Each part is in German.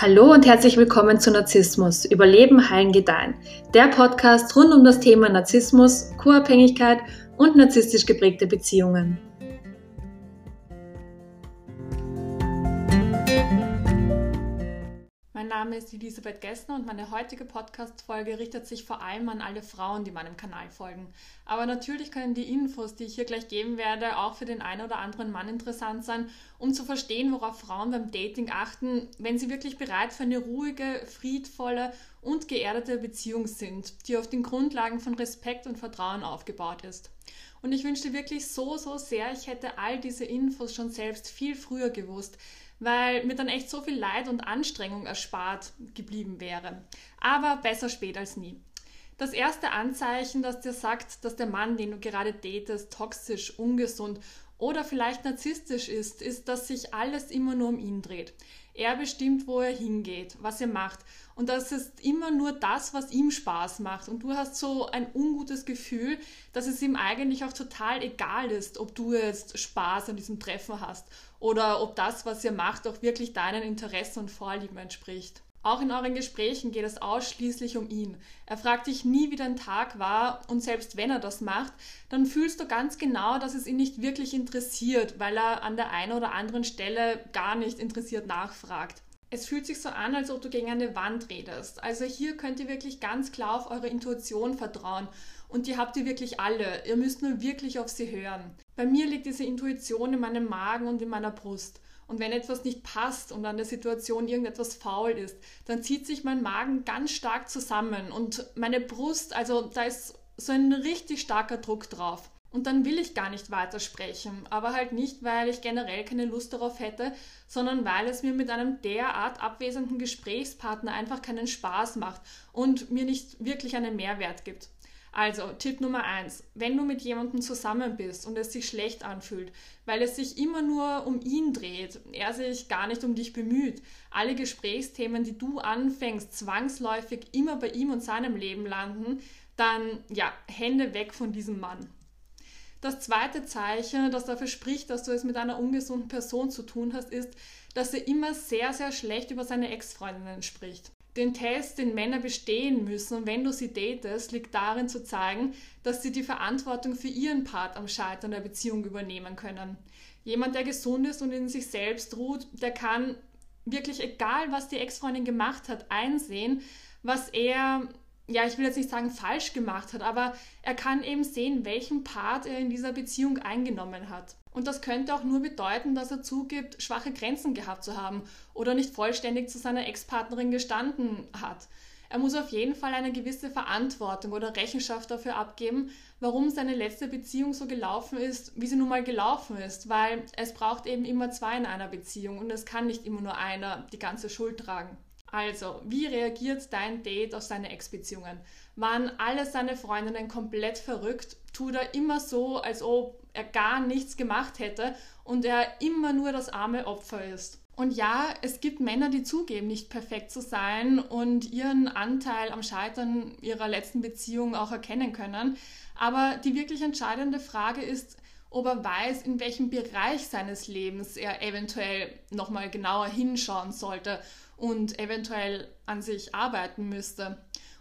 Hallo und herzlich willkommen zu Narzissmus, Überleben, Heilen, Gedeihen. Der Podcast rund um das Thema Narzissmus, Co-Abhängigkeit und narzisstisch geprägte Beziehungen. Mein Name ist Elisabeth Gessner und meine heutige Podcast-Folge richtet sich vor allem an alle Frauen, die meinem Kanal folgen. Aber natürlich können die Infos, die ich hier gleich geben werde, auch für den einen oder anderen Mann interessant sein, um zu verstehen, worauf Frauen beim Dating achten, wenn sie wirklich bereit für eine ruhige, friedvolle und geerdete Beziehung sind, die auf den Grundlagen von Respekt und Vertrauen aufgebaut ist. Und ich wünschte wirklich so, so sehr, ich hätte all diese Infos schon selbst viel früher gewusst, weil mir dann echt so viel Leid und Anstrengung erspart geblieben wäre. Aber besser spät als nie. Das erste Anzeichen, das dir sagt, dass der Mann, den du gerade datest, toxisch, ungesund oder vielleicht narzisstisch ist, ist, dass sich alles immer nur um ihn dreht. Er bestimmt, wo er hingeht, was er macht. Und das ist immer nur das, was ihm Spaß macht. Und du hast so ein ungutes Gefühl, dass es ihm eigentlich auch total egal ist, ob du jetzt Spaß an diesem Treffen hast oder ob das, was ihr macht, auch wirklich deinen Interessen und Vorlieben entspricht. Auch in euren Gesprächen geht es ausschließlich um ihn. Er fragt dich nie, wie dein Tag war und selbst wenn er das macht, dann fühlst du ganz genau, dass es ihn nicht wirklich interessiert, weil er an der einen oder anderen Stelle gar nicht interessiert nachfragt. Es fühlt sich so an, als ob du gegen eine Wand redest. Also hier könnt ihr wirklich ganz klar auf eure Intuition vertrauen und die habt ihr wirklich alle. Ihr müsst nur wirklich auf sie hören. Bei mir liegt diese Intuition in meinem Magen und in meiner Brust. Und wenn etwas nicht passt und an der Situation irgendetwas faul ist, dann zieht sich mein Magen ganz stark zusammen und meine Brust, also da ist so ein richtig starker Druck drauf. Und dann will ich gar nicht weitersprechen, aber halt nicht, weil ich generell keine Lust darauf hätte, sondern weil es mir mit einem derart abwesenden Gesprächspartner einfach keinen Spaß macht und mir nicht wirklich einen Mehrwert gibt. Also, Tipp Nummer eins: Wenn du mit jemandem zusammen bist und es sich schlecht anfühlt, weil es sich immer nur um ihn dreht, er sich gar nicht um dich bemüht, alle Gesprächsthemen, die du anfängst, zwangsläufig immer bei ihm und seinem Leben landen, dann ja, Hände weg von diesem Mann. Das zweite Zeichen, das dafür spricht, dass du es mit einer ungesunden Person zu tun hast, ist, dass er immer sehr, sehr schlecht über seine Ex-Freundinnen spricht. Den Test, den Männer bestehen müssen, wenn du sie datest, liegt darin zu zeigen, dass sie die Verantwortung für ihren Part am Scheitern der Beziehung übernehmen können. Jemand, der gesund ist und in sich selbst ruht, der kann wirklich, egal was die Ex-Freundin gemacht hat, einsehen, was er ja, ich will jetzt nicht sagen falsch gemacht hat, aber er kann eben sehen, welchen Part er in dieser Beziehung eingenommen hat. Und das könnte auch nur bedeuten, dass er zugibt, schwache Grenzen gehabt zu haben oder nicht vollständig zu seiner Ex-Partnerin gestanden hat. Er muss auf jeden Fall eine gewisse Verantwortung oder Rechenschaft dafür abgeben, warum seine letzte Beziehung so gelaufen ist, wie sie nun mal gelaufen ist, weil es braucht eben immer zwei in einer Beziehung und es kann nicht immer nur einer die ganze Schuld tragen. Also, wie reagiert dein Date auf seine Ex-Beziehungen? Waren alle seine Freundinnen komplett verrückt? Tut er immer so, als ob er gar nichts gemacht hätte und er immer nur das arme Opfer ist? Und ja, es gibt Männer, die zugeben, nicht perfekt zu sein und ihren Anteil am Scheitern ihrer letzten Beziehung auch erkennen können. Aber die wirklich entscheidende Frage ist, ob er weiß, in welchem Bereich seines Lebens er eventuell nochmal genauer hinschauen sollte und eventuell an sich arbeiten müsste.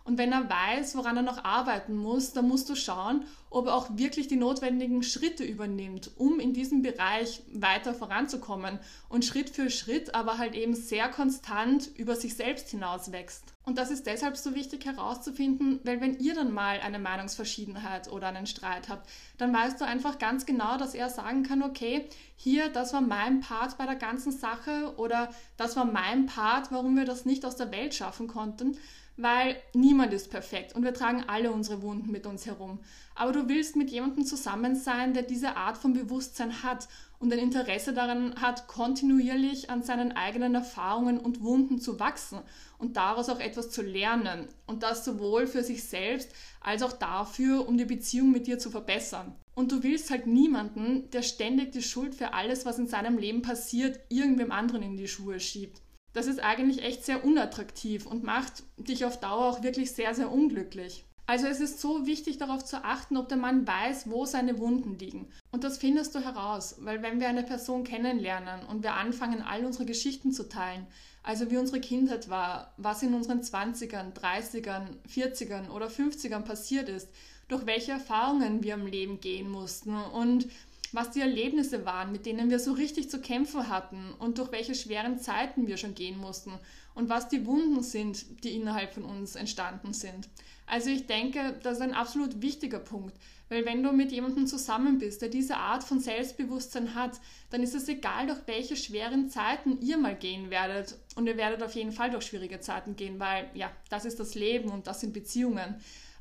Und wenn er weiß, woran er noch arbeiten muss, dann musst du schauen, ob er auch wirklich die notwendigen Schritte übernimmt, um in diesem Bereich weiter voranzukommen und Schritt für Schritt, aber halt eben sehr konstant über sich selbst hinaus wächst. Und das ist deshalb so wichtig herauszufinden, weil wenn ihr dann mal eine Meinungsverschiedenheit oder einen Streit habt, dann weißt du einfach ganz genau, dass er sagen kann, okay, hier, das war mein Part bei der ganzen Sache oder das war mein Part, warum wir das nicht aus der Welt schaffen konnten weil niemand ist perfekt und wir tragen alle unsere Wunden mit uns herum. Aber du willst mit jemandem zusammen sein, der diese Art von Bewusstsein hat und ein Interesse daran hat, kontinuierlich an seinen eigenen Erfahrungen und Wunden zu wachsen und daraus auch etwas zu lernen. Und das sowohl für sich selbst als auch dafür, um die Beziehung mit dir zu verbessern. Und du willst halt niemanden, der ständig die Schuld für alles, was in seinem Leben passiert, irgendwem anderen in die Schuhe schiebt das ist eigentlich echt sehr unattraktiv und macht dich auf Dauer auch wirklich sehr, sehr unglücklich. Also es ist so wichtig darauf zu achten, ob der Mann weiß, wo seine Wunden liegen. Und das findest du heraus, weil wenn wir eine Person kennenlernen und wir anfangen, all unsere Geschichten zu teilen, also wie unsere Kindheit war, was in unseren 20ern, 30ern, 40ern oder 50ern passiert ist, durch welche Erfahrungen wir im Leben gehen mussten und was die Erlebnisse waren, mit denen wir so richtig zu kämpfen hatten und durch welche schweren Zeiten wir schon gehen mussten und was die Wunden sind, die innerhalb von uns entstanden sind. Also ich denke, das ist ein absolut wichtiger Punkt, weil wenn du mit jemandem zusammen bist, der diese Art von Selbstbewusstsein hat, dann ist es egal, durch welche schweren Zeiten ihr mal gehen werdet. Und ihr werdet auf jeden Fall durch schwierige Zeiten gehen, weil ja, das ist das Leben und das sind Beziehungen.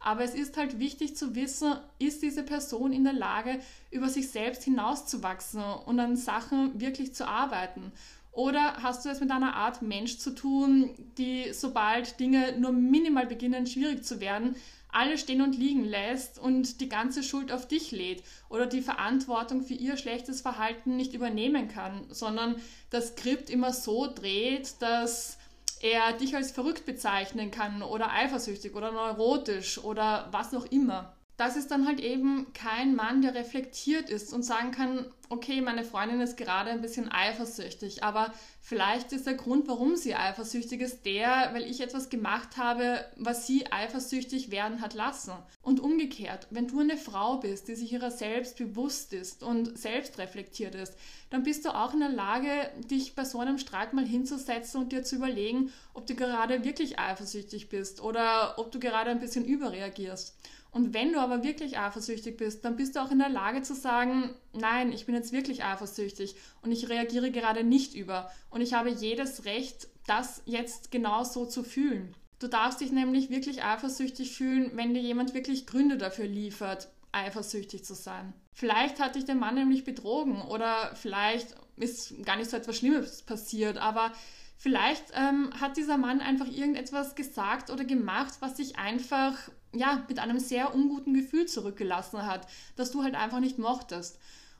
Aber es ist halt wichtig zu wissen, ist diese Person in der Lage, über sich selbst hinauszuwachsen und an Sachen wirklich zu arbeiten. Oder hast du es mit einer Art Mensch zu tun, die sobald Dinge nur minimal beginnen schwierig zu werden, alles stehen und liegen lässt und die ganze Schuld auf dich lädt oder die Verantwortung für ihr schlechtes Verhalten nicht übernehmen kann, sondern das Skript immer so dreht, dass er dich als verrückt bezeichnen kann oder eifersüchtig oder neurotisch oder was auch immer das ist dann halt eben kein Mann, der reflektiert ist und sagen kann, okay, meine Freundin ist gerade ein bisschen eifersüchtig, aber vielleicht ist der Grund, warum sie eifersüchtig ist, der, weil ich etwas gemacht habe, was sie eifersüchtig werden hat lassen. Und umgekehrt, wenn du eine Frau bist, die sich ihrer selbst bewusst ist und selbst reflektiert ist, dann bist du auch in der Lage, dich bei so einem Streit mal hinzusetzen und dir zu überlegen, ob du gerade wirklich eifersüchtig bist oder ob du gerade ein bisschen überreagierst. Und wenn du aber wirklich eifersüchtig bist, dann bist du auch in der Lage zu sagen, nein, ich bin jetzt wirklich eifersüchtig und ich reagiere gerade nicht über. Und ich habe jedes Recht, das jetzt genau so zu fühlen. Du darfst dich nämlich wirklich eifersüchtig fühlen, wenn dir jemand wirklich Gründe dafür liefert, eifersüchtig zu sein. Vielleicht hat dich der Mann nämlich betrogen oder vielleicht ist gar nicht so etwas Schlimmes passiert, aber vielleicht ähm, hat dieser Mann einfach irgendetwas gesagt oder gemacht, was sich einfach ja, mit einem sehr unguten Gefühl zurückgelassen hat, das du halt einfach nicht mochtest.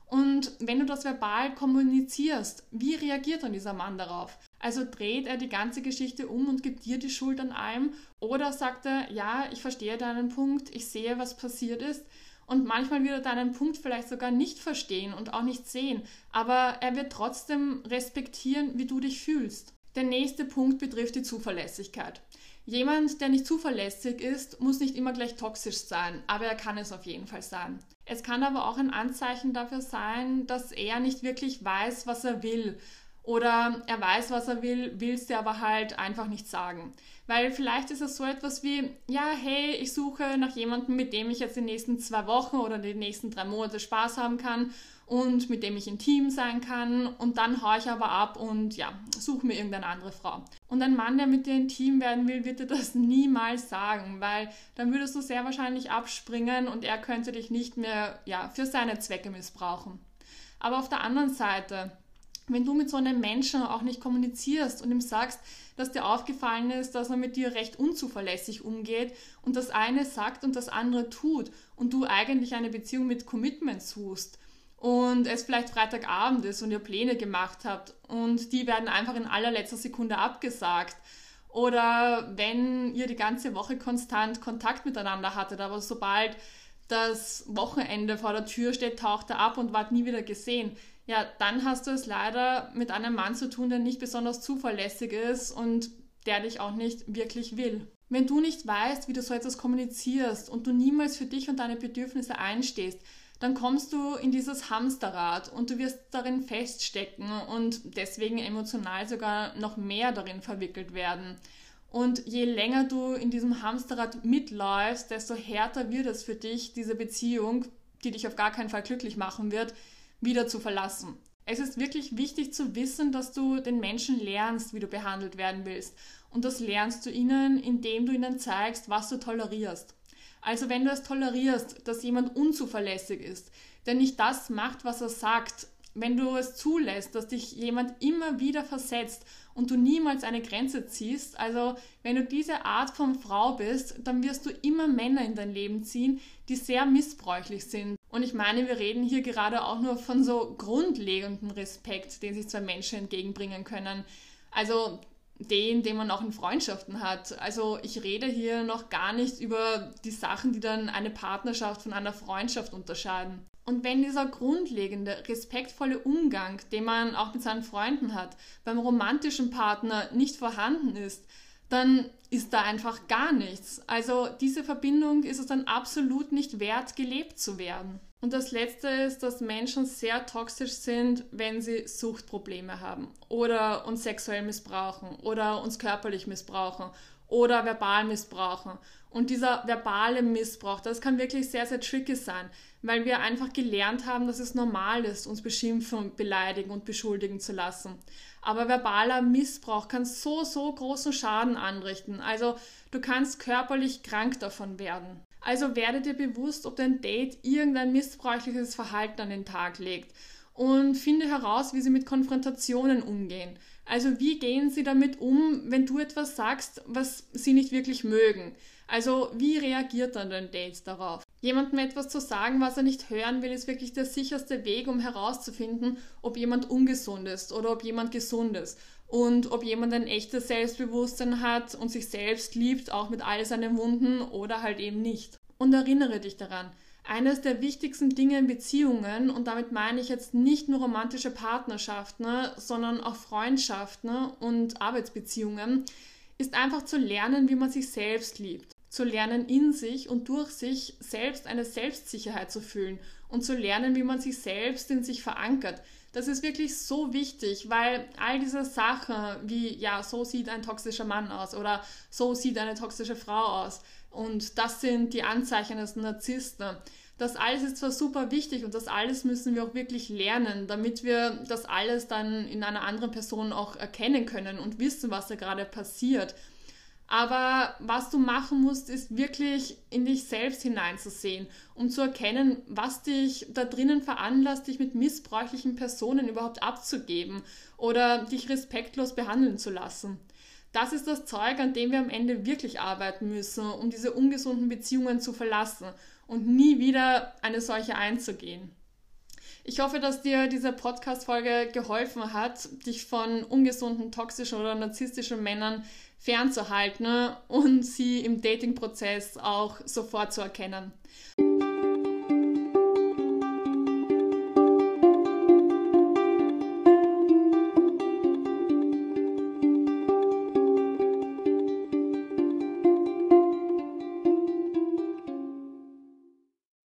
Und wenn du das verbal kommunizierst, wie reagiert dann dieser Mann darauf? Also dreht er die ganze Geschichte um und gibt dir die Schuld an allem? Oder sagt er, ja, ich verstehe deinen Punkt, ich sehe, was passiert ist. Und manchmal wird er deinen Punkt vielleicht sogar nicht verstehen und auch nicht sehen, aber er wird trotzdem respektieren, wie du dich fühlst. Der nächste Punkt betrifft die Zuverlässigkeit. Jemand, der nicht zuverlässig ist, muss nicht immer gleich toxisch sein, aber er kann es auf jeden Fall sein. Es kann aber auch ein Anzeichen dafür sein, dass er nicht wirklich weiß, was er will. Oder er weiß, was er will, will es dir aber halt einfach nicht sagen. Weil vielleicht ist es so etwas wie, ja, hey, ich suche nach jemandem, mit dem ich jetzt die nächsten zwei Wochen oder die nächsten drei Monate Spaß haben kann und mit dem ich intim sein kann und dann haue ich aber ab und ja, suche mir irgendeine andere Frau. Und ein Mann, der mit dir intim werden will, wird dir das niemals sagen, weil dann würdest du sehr wahrscheinlich abspringen und er könnte dich nicht mehr ja, für seine Zwecke missbrauchen. Aber auf der anderen Seite, wenn du mit so einem Menschen auch nicht kommunizierst und ihm sagst, dass dir aufgefallen ist, dass er mit dir recht unzuverlässig umgeht und das eine sagt und das andere tut und du eigentlich eine Beziehung mit Commitment suchst, und es vielleicht Freitagabend ist und ihr Pläne gemacht habt und die werden einfach in allerletzter Sekunde abgesagt. Oder wenn ihr die ganze Woche konstant Kontakt miteinander hattet, aber sobald das Wochenende vor der Tür steht, taucht er ab und ward nie wieder gesehen. Ja, dann hast du es leider mit einem Mann zu tun, der nicht besonders zuverlässig ist und der dich auch nicht wirklich will. Wenn du nicht weißt, wie du so etwas kommunizierst und du niemals für dich und deine Bedürfnisse einstehst, dann kommst du in dieses Hamsterrad und du wirst darin feststecken und deswegen emotional sogar noch mehr darin verwickelt werden. Und je länger du in diesem Hamsterrad mitläufst, desto härter wird es für dich, diese Beziehung, die dich auf gar keinen Fall glücklich machen wird, wieder zu verlassen. Es ist wirklich wichtig zu wissen, dass du den Menschen lernst, wie du behandelt werden willst. Und das lernst du ihnen, indem du ihnen zeigst, was du tolerierst. Also wenn du es tolerierst, dass jemand unzuverlässig ist, der nicht das macht, was er sagt, wenn du es zulässt, dass dich jemand immer wieder versetzt und du niemals eine Grenze ziehst, also wenn du diese Art von Frau bist, dann wirst du immer Männer in dein Leben ziehen, die sehr missbräuchlich sind. Und ich meine, wir reden hier gerade auch nur von so grundlegendem Respekt, den sich zwei Menschen entgegenbringen können. Also den, den man auch in Freundschaften hat. Also ich rede hier noch gar nicht über die Sachen, die dann eine Partnerschaft von einer Freundschaft unterscheiden. Und wenn dieser grundlegende, respektvolle Umgang, den man auch mit seinen Freunden hat, beim romantischen Partner nicht vorhanden ist, dann ist da einfach gar nichts. Also diese Verbindung ist es dann absolut nicht wert, gelebt zu werden. Und das Letzte ist, dass Menschen sehr toxisch sind, wenn sie Suchtprobleme haben oder uns sexuell missbrauchen oder uns körperlich missbrauchen oder verbal missbrauchen. Und dieser verbale Missbrauch, das kann wirklich sehr, sehr tricky sein, weil wir einfach gelernt haben, dass es normal ist, uns beschimpfen, beleidigen und beschuldigen zu lassen. Aber verbaler Missbrauch kann so, so großen Schaden anrichten. Also du kannst körperlich krank davon werden. Also werde dir bewusst, ob dein Date irgendein missbräuchliches Verhalten an den Tag legt und finde heraus, wie sie mit Konfrontationen umgehen. Also wie gehen sie damit um, wenn du etwas sagst, was sie nicht wirklich mögen? Also wie reagiert dann dein Date darauf? Jemandem etwas zu sagen, was er nicht hören will, ist wirklich der sicherste Weg, um herauszufinden, ob jemand ungesund ist oder ob jemand gesund ist und ob jemand ein echtes Selbstbewusstsein hat und sich selbst liebt, auch mit all seinen Wunden oder halt eben nicht. Und erinnere dich daran, eines der wichtigsten Dinge in Beziehungen, und damit meine ich jetzt nicht nur romantische Partnerschaften, sondern auch Freundschaften und Arbeitsbeziehungen, ist einfach zu lernen, wie man sich selbst liebt zu lernen, in sich und durch sich selbst eine Selbstsicherheit zu fühlen und zu lernen, wie man sich selbst in sich verankert. Das ist wirklich so wichtig, weil all diese Sachen wie, ja, so sieht ein toxischer Mann aus oder so sieht eine toxische Frau aus und das sind die Anzeichen des Narzissten. Das alles ist zwar super wichtig und das alles müssen wir auch wirklich lernen, damit wir das alles dann in einer anderen Person auch erkennen können und wissen, was da gerade passiert. Aber was du machen musst, ist wirklich in dich selbst hineinzusehen, um zu erkennen, was dich da drinnen veranlasst, dich mit missbräuchlichen Personen überhaupt abzugeben oder dich respektlos behandeln zu lassen. Das ist das Zeug, an dem wir am Ende wirklich arbeiten müssen, um diese ungesunden Beziehungen zu verlassen und nie wieder eine solche einzugehen. Ich hoffe, dass dir diese Podcast-Folge geholfen hat, dich von ungesunden, toxischen oder narzisstischen Männern fernzuhalten und sie im Dating-Prozess auch sofort zu erkennen.